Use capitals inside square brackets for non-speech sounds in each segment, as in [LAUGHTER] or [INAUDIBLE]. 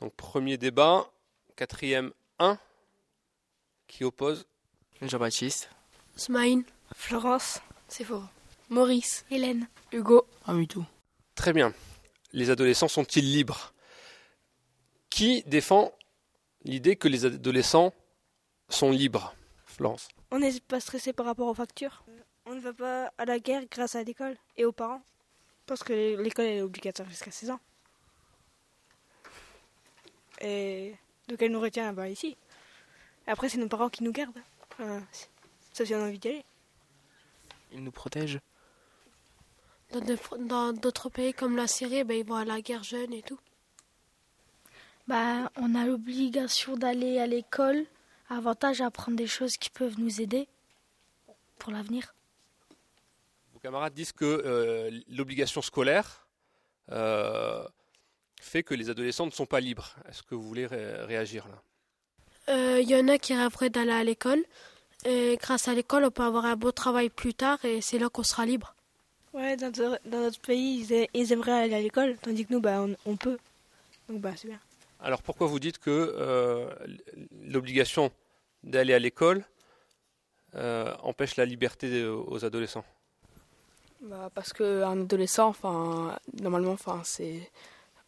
Donc premier débat, quatrième 1, qui oppose? Jean-Baptiste. Smaïn. Florence. C'est faux. Maurice. Hélène. Hugo. Amitou. Très bien. Les adolescents sont-ils libres? Qui défend l'idée que les adolescents sont libres? Florence. On n'est pas stressé par rapport aux factures? On ne va pas à la guerre grâce à l'école et aux parents? Parce que l'école est obligatoire jusqu'à 16 ans. Et donc elle nous retient bah, ici. Après, c'est nos parents qui nous gardent. Enfin, sauf si on a envie d'y aller. Ils nous protègent. Dans d'autres pays comme la Syrie, ben, ils vont à la guerre jeune et tout. Bah, on a l'obligation d'aller à l'école. Avantage à apprendre des choses qui peuvent nous aider pour l'avenir. Vos camarades disent que euh, l'obligation scolaire euh, fait que les adolescents ne sont pas libres. Est-ce que vous voulez ré- réagir là? Euh, Il y en a qui rêveraient d'aller à l'école. Et grâce à l'école, on peut avoir un beau travail plus tard et c'est là qu'on sera libre. Ouais, dans, notre- dans notre pays, ils, aimeraient aller à l'école, tandis que nous, bah, on, on peut. Donc, bah, c'est bien. Alors pourquoi vous dites que euh, l'obligation d'aller à l'école euh, empêche la liberté aux adolescents? Bah, parce qu'un adolescent, enfin, normalement, enfin, c'est,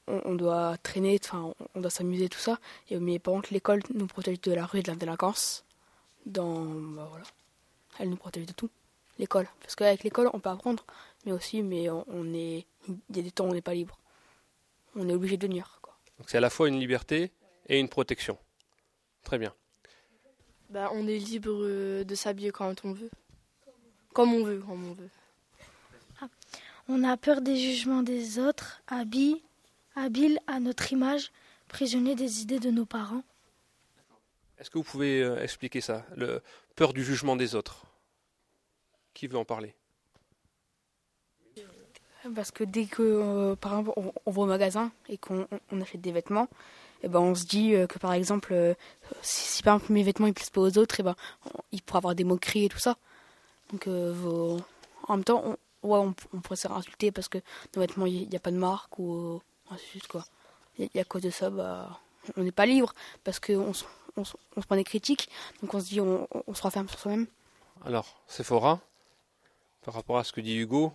on, on doit traîner, enfin, on- on doit s'amuser, tout ça. Et mais par contre, l'école nous protège de la rue et de la délinquance. Dans, bah, voilà, elle nous protège de tout. L'école, parce qu'avec l'école, on peut apprendre, mais aussi, mais on, on est, il y a des temps où on n'est pas libre. On est obligé de venir, quoi. Donc c'est à la fois une liberté et une protection. Très bien. Bah, on est libre euh, de s'habiller quand on veut. Comme on veut, comme on veut. On a peur des jugements des autres, habile, habile à notre image, prisonnier des idées de nos parents. Est-ce que vous pouvez euh, expliquer ça Le peur du jugement des autres? Qui veut en parler? Parce que dès que, euh, par exemple, on, on va au magasin et qu'on on- on achète des vêtements, et ben on se dit euh, que par exemple, euh, si, si par exemple mes vêtements ils plaisent pas aux autres, et ben on- il pourrait avoir des moqueries et tout ça. Donc euh, vos- en même temps, on, ouais, on, on pourrait se faire insulter parce que nos vêtements il n'y a pas de marque ou euh, ainsi de suite quoi. Et, et à cause de ça, bah, on n'est pas libre parce qu'on se, on, se- on se prend des critiques, donc on se dit on, on- se renferme sur soi-même. Alors, Sephora, par rapport à ce que dit Hugo,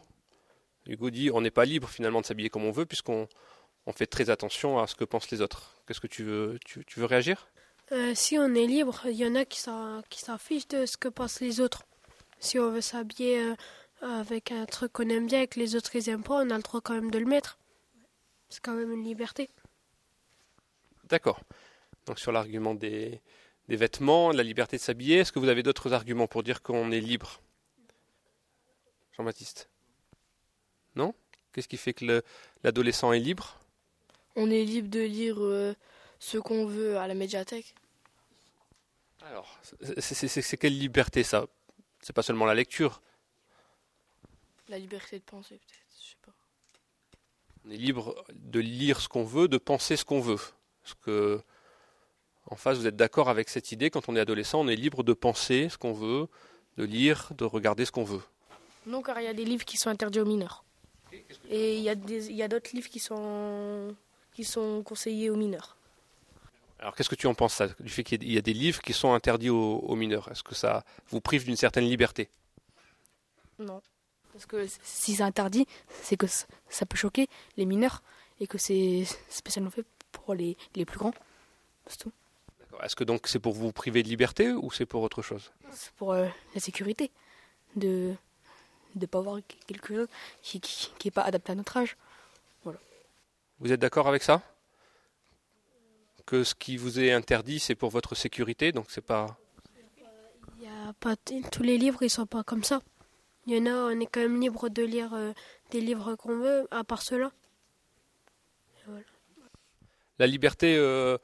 Hugo dit on n'est pas libre finalement de s'habiller comme on veut puisqu'on on fait très attention à ce que pensent les autres. Qu'est-ce que tu veux tu, tu veux réagir? Euh, si on est libre, il y en a qui s'en qui s'en fichent de ce que pensent les autres. Si on veut s'habiller euh, avec un truc qu'on aime bien et que les autres ils aiment pas, on a le droit quand même de le mettre. C'est quand même une liberté. D'accord. Donc sur l'argument des, des vêtements, la liberté de s'habiller, est-ce que vous avez d'autres arguments pour dire qu'on est libre? Jean-Baptiste? Non? Qu'est-ce qui fait que le- l'adolescent est libre? On est libre de lire euh, ce qu'on veut à la médiathèque. Alors, c'est quelle liberté ça? C'est pas seulement la lecture. La liberté de penser, peut-être. Je sais pas. On est libre de lire ce qu'on veut, de penser ce qu'on veut. Parce que, en face, vous êtes d'accord avec cette idée, quand on est adolescent, on est libre de penser ce qu'on veut, de lire, de regarder ce qu'on veut. Non, car il y a des livres qui sont interdits aux mineurs. Et il y a d'autres livres qui sont, qui sont conseillés aux mineurs. Alors qu'est-ce que tu en penses ça, du fait qu'il y a des livres qui sont interdits aux, aux mineurs Est-ce que ça vous prive d'une certaine liberté? Non. Parce que si c'est interdit, c'est que ça peut choquer les mineurs et que c'est spécialement fait pour les, les plus grands. C'est tout. Est-ce que donc c'est pour vous priver de liberté ou c'est pour autre chose? C'est pour euh, la sécurité. De ne pas avoir quelque chose qui n'est qui, qui est pas adapté à notre âge. Vous êtes d'accord avec ça? Que ce qui vous est interdit, c'est pour votre sécurité, donc c'est pas... Il y a pas tous les livres ils sont pas comme ça. Il y en a, on est quand même libre de lire euh, des livres qu'on veut, à part ceux-là. La liberté euh,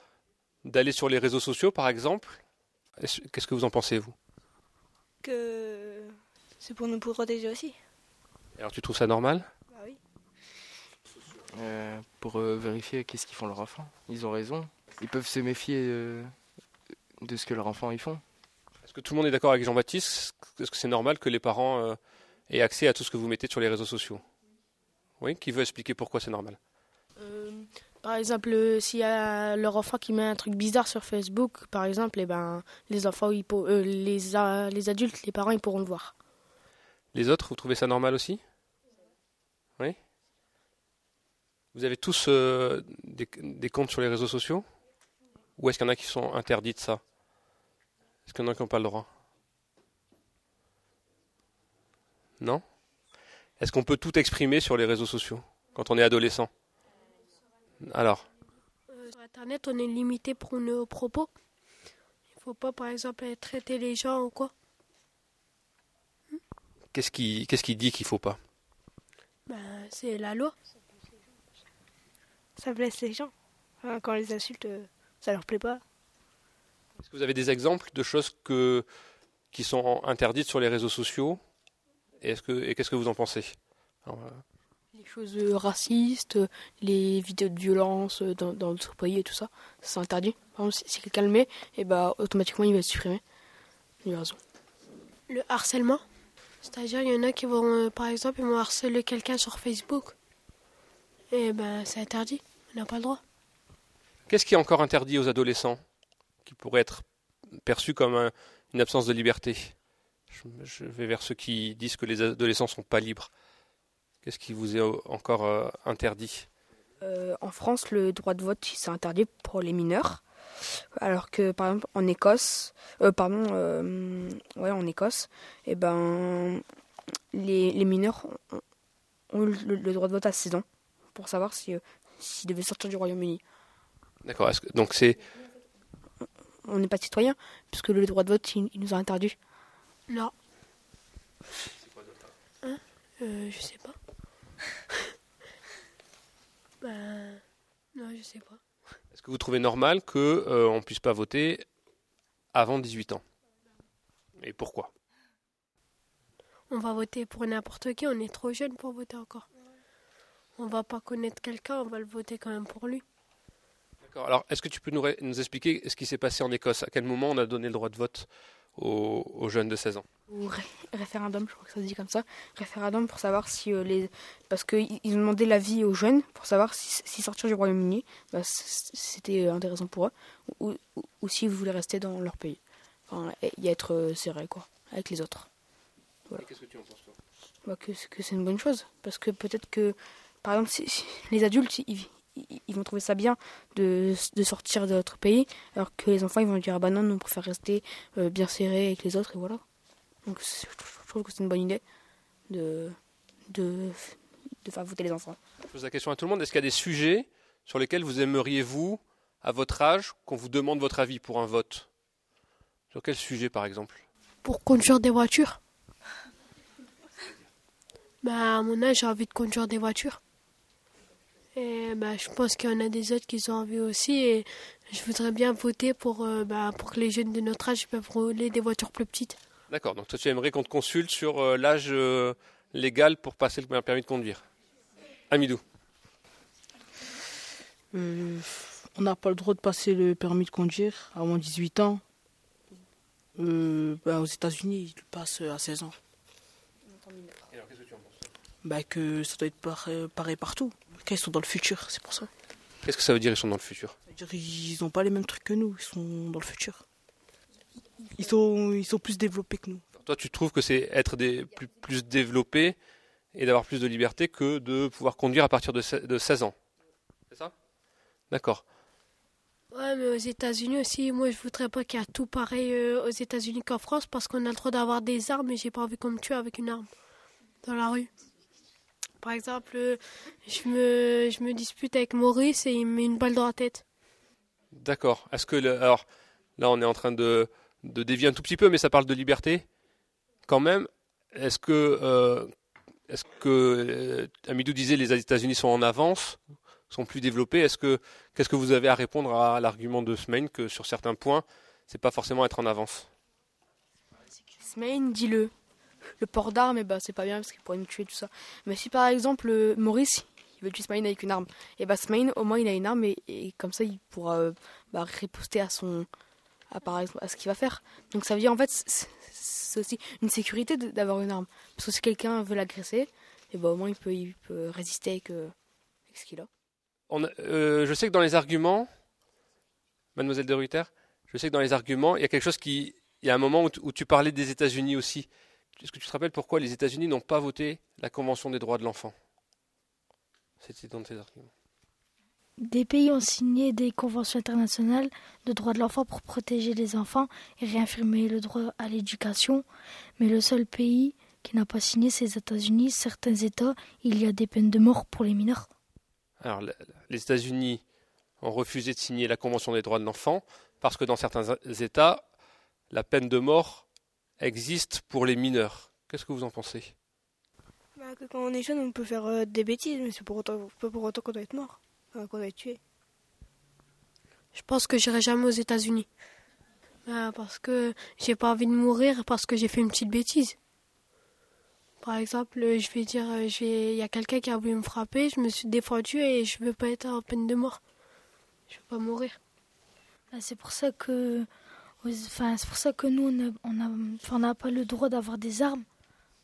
d'aller sur les réseaux sociaux, par exemple, est-ce- qu'est-ce que vous en pensez, vous? Que c'est pour nous protéger aussi. Alors tu trouves ça normal? Bah oui. Euh, pour euh, vérifier qu'est-ce qu'ils font leurs enfants. Ils ont raison. Ils peuvent se méfier euh, de ce que leurs enfants y font. Est-ce que tout le monde est d'accord avec Jean-Baptiste? Est-ce que c'est normal que les parents aient accès à tout ce que vous mettez sur les réseaux sociaux. Oui Qui veut expliquer pourquoi c'est normal? Euh, Par exemple, euh, s'il y a leur enfant qui met un truc bizarre sur Facebook, par exemple, et ben, les enfants, ils pour- euh, les, a- les adultes, les parents, ils pourront le voir. Les autres, vous trouvez ça normal aussi? Oui. Vous avez tous des, des comptes sur les réseaux sociaux? Ou est-ce qu'il y en a qui sont interdits de ça? Est-ce qu'il y en a qui n'ont pas le droit? Non Est-ce qu'on peut tout exprimer sur les réseaux sociaux quand on est adolescent? Alors, Euh, sur Internet, on est limité pour nos propos. Il faut pas, par exemple, traiter les gens ou quoi. qu'est-ce qui, qu'est-ce qui dit qu'il faut pas? Ben, c'est la loi. Ça blesse les gens. Enfin, quand on les insulte, euh, ça leur plaît pas. Est-ce que vous avez des exemples de choses que, qui sont interdites sur les réseaux sociaux? Et, est-ce que, et qu'est-ce que vous en pensez? Alors, euh, Les choses euh, racistes, les vidéos de violence euh, dans, dans notre pays et tout ça, c'est interdit. Par exemple, si, si quelqu'un le met, et bah, automatiquement il va être supprimé. Il a raison. Le harcèlement? C'est-à-dire, il y en a qui vont, euh, par exemple, ils vont harceler quelqu'un sur Facebook. Et ben, c'est interdit. On n'a pas le droit. Qu'est-ce qui est encore interdit aux adolescents qui pourrait être perçu comme un- une absence de liberté? Je, vais vers ceux qui disent que les adolescents sont pas libres. Qu'est-ce qui vous est encore euh, interdit? Euh, en France, le droit de vote, c'est interdit pour les mineurs. Alors que, par exemple, en Écosse, euh, pardon, euh, ouais, en Écosse, et ben, les, les mineurs ont, ont le, le droit de vote à 16 ans pour savoir si, s'ils devaient sortir du Royaume-Uni. D'accord. est-ce que- Donc c'est On n'est pas citoyen, puisque le droit de vote, il, il nous a interdit. Non. Hein euh, Je sais pas. [LAUGHS] ben, non, je sais pas. Est-ce que vous trouvez normal que euh, on puisse pas voter avant 18 ans? Et pourquoi? On va voter pour n'importe qui, on est trop jeune pour voter encore. On va pas connaître quelqu'un, on va le voter quand même pour lui. D'accord. Alors, est-ce que tu peux nous expliquer ce qui s'est passé en Écosse? À quel moment on a donné le droit de vote? Aux, aux jeunes de 16 ans Ou ré- référendum, je crois que ça se dit comme ça. Référendum pour savoir si euh, les. Parce qu'ils ont demandé l'avis aux jeunes pour savoir si, si sortir du Royaume-Uni, bah, c'était euh, intéressant pour eux, ou, ou, ou s'ils voulaient rester dans leur pays. Enfin, et y être euh, serré, quoi, avec les autres. Qu'est-ce que tu en penses toi? Bah, que, c'est- que c'est une bonne chose. Parce que peut-être que, par exemple, si- si les adultes, ils, ils- vont trouver ça bien de, de sortir de notre pays, alors que les enfants, ils vont dire Ah bah non, nous, on préfère rester euh, bien serrés avec les autres, et voilà. Donc je trouve que c'est une bonne idée de, de, de faire voter les enfants. Je pose la question à tout le monde. Est-ce qu'il y a des sujets sur lesquels vous aimeriez, vous, à votre âge, qu'on vous demande votre avis pour un vote? Sur quel sujet, par exemple? Pour conduire des voitures bah, À mon âge, j'ai envie de conduire des voitures. Et bah, je pense qu'il y en a des autres qui ont envie aussi. Et je voudrais bien voter pour, euh, bah, pour que les jeunes de notre âge peuvent rouler des voitures plus petites. D'accord. Donc toi, tu aimerais qu'on te consulte sur euh, l'âge euh, légal pour passer le permis de conduire Amidou. Euh, on n'a pas le droit de passer le permis de conduire à moins de 18 ans. Euh, bah, aux États-Unis, ils le passent à 16 ans. Bah, que ça doit être pareil, pareil partout. Quand ils sont dans le futur, c'est pour ça. Qu'est-ce que ça veut dire ils sont dans le futur? C'est-à-dire ils n'ont pas les mêmes trucs que nous, ils sont dans le futur. Ils sont, ils sont plus développés que nous. Toi, tu trouves que c'est être des, plus, plus développé et d'avoir plus de liberté que de pouvoir conduire à partir de 16 ans? C'est ça? D'accord. Ouais, mais aux États-Unis aussi, moi je voudrais pas qu'il y ait tout pareil euh, aux États-Unis qu'en France parce qu'on a le droit d'avoir des armes et j'ai pas envie qu'on me tue avec une arme dans la rue. Par exemple, euh, je me, je me dispute avec Maurice et il me met une balle dans la tête. D'accord. Est-ce que le- alors là on est en train de, de dévier un tout petit peu, mais ça parle de liberté quand même. Est-ce que euh, est-ce que euh, Amidou disait les États-Unis sont en avance, sont plus développés. Est-ce que qu'est-ce que vous avez à répondre à l'argument de Semaine que sur certains points c'est pas forcément être en avance? Smain, dis-le. Le port d'armes, eh ben, c'est pas bien parce qu'il pourrait nous tuer, tout ça. Mais si par exemple euh, Maurice, il veut tuer Smain avec une arme, et bah Smain, au moins il a une arme et, comme ça il pourra euh, bah, riposter à son. À, par exemple, à ce qu'il va faire. Donc ça veut dire en fait, c'est aussi une sécurité d'avoir une arme. Parce que si quelqu'un veut l'agresser, et bah, au moins il peut, il peut résister avec, euh, avec ce qu'il a. euh, je sais que dans les arguments, Mademoiselle de Ruyter, je sais que dans les arguments, il y a quelque chose qui. Il y a un moment où, tu parlais des États-Unis aussi. Est-ce que tu te rappelles pourquoi les États-Unis n'ont pas voté la Convention des droits de l'enfant? C'était dans tes arguments. Des pays ont signé des conventions internationales de droits de l'enfant pour protéger les enfants et réaffirmer le droit à l'éducation, mais le seul pays qui n'a pas signé, c'est les États-Unis. Certains États, il y a des peines de mort pour les mineurs. Alors, les États-Unis ont refusé de signer la Convention des droits de l'enfant parce que dans certains États, la peine de mort existe pour les mineurs. Qu'est-ce que vous en pensez? Bah, que Quand on est jeune, on peut faire euh, des bêtises, mais c'est pour autant, pas pour autant qu'on doit être mort, qu'on doit être tué. Je pense que j'irai jamais aux États-Unis. Bah, parce que j'ai pas envie de mourir parce que j'ai fait une petite bêtise. Par exemple, je vais dire, il y a quelqu'un qui a voulu me frapper, je me suis défendu et je veux pas être en peine de mort. Je veux pas mourir. Bah, c'est pour ça que, enfin, c'est pour ça que nous, on n'a pas le droit d'avoir des armes,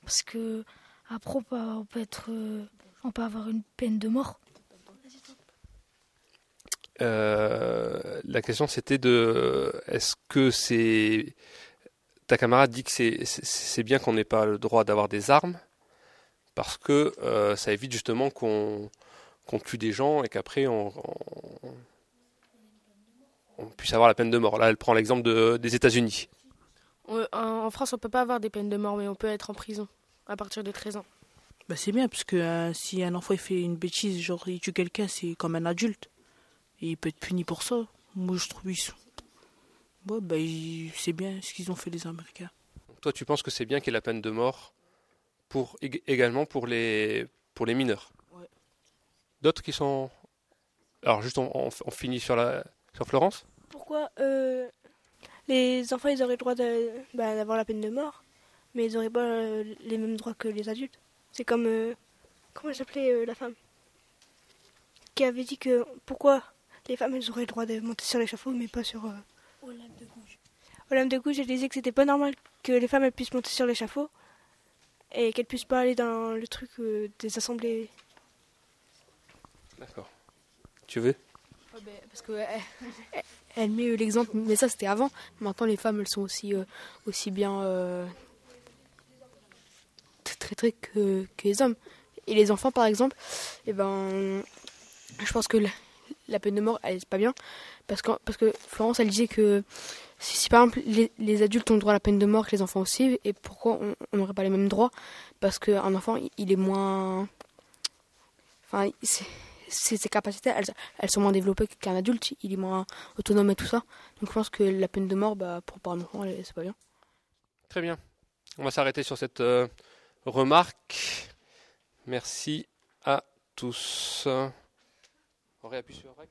parce que après, on peut, être, on peut avoir une peine de mort. Euh, la question c'était de est-ce que c'est ta camarade dit que c'est bien qu'on n'ait pas le droit d'avoir des armes? Parce que euh, ça évite justement qu'on tue des gens et qu'après on, puisse avoir la peine de mort. Là, elle prend l'exemple des États-Unis. En France, on peut pas avoir des peines de mort, mais on peut être en prison à partir de 13 ans. Bah c'est bien, parce que euh, si un enfant il fait une bêtise, genre il tue quelqu'un, c'est comme un adulte. Et il peut être puni pour ça. Moi, je trouve qu'ils Bon, bah, c'est bien ce qu'ils ont fait les Américains. Toi, tu penses que c'est bien qu'il y ait la peine de mort pour, également pour les, pour les mineurs? Ouais. D'autres qui sont. Alors, juste, on, finit sur, la, sur Florence Pourquoi euh, les enfants, ils auraient le droit bah, d'avoir la peine de mort, mais ils n'auraient pas euh, les mêmes droits que les adultes C'est comme. Euh, comment s'appelait la femme Qui avait dit que pourquoi les femmes, elles auraient le droit de monter sur l'échafaud, mais pas sur. Olympe de Gouges. Olympe de Gouges, elle disait que c'était pas normal que les femmes elles puissent monter sur l'échafaud et qu'elles puissent pas aller dans le truc euh, des assemblées. D'accord. Tu veux? Ben, Parce que elle, met euh, l'exemple, mais ça c'était avant. Maintenant les femmes elles sont aussi euh, aussi bien très très que, les hommes. Et les enfants par exemple, et eh ben je pense que la peine de mort, elle est pas bien. Parce que, parce que Florence, elle disait que si, par exemple les, adultes ont droit à la peine de mort que les enfants aussi, et pourquoi on n'aurait pas les mêmes droits? Parce qu'un enfant, il est moins. Enfin, ses, capacités, elles, sont moins développées qu'un adulte, il est moins autonome et tout ça. Donc je pense que la peine de mort, bah, pour, un enfant, c'est pas bien. Très bien. On va s'arrêter sur cette euh, remarque. Merci à tous. On réappuie sur REC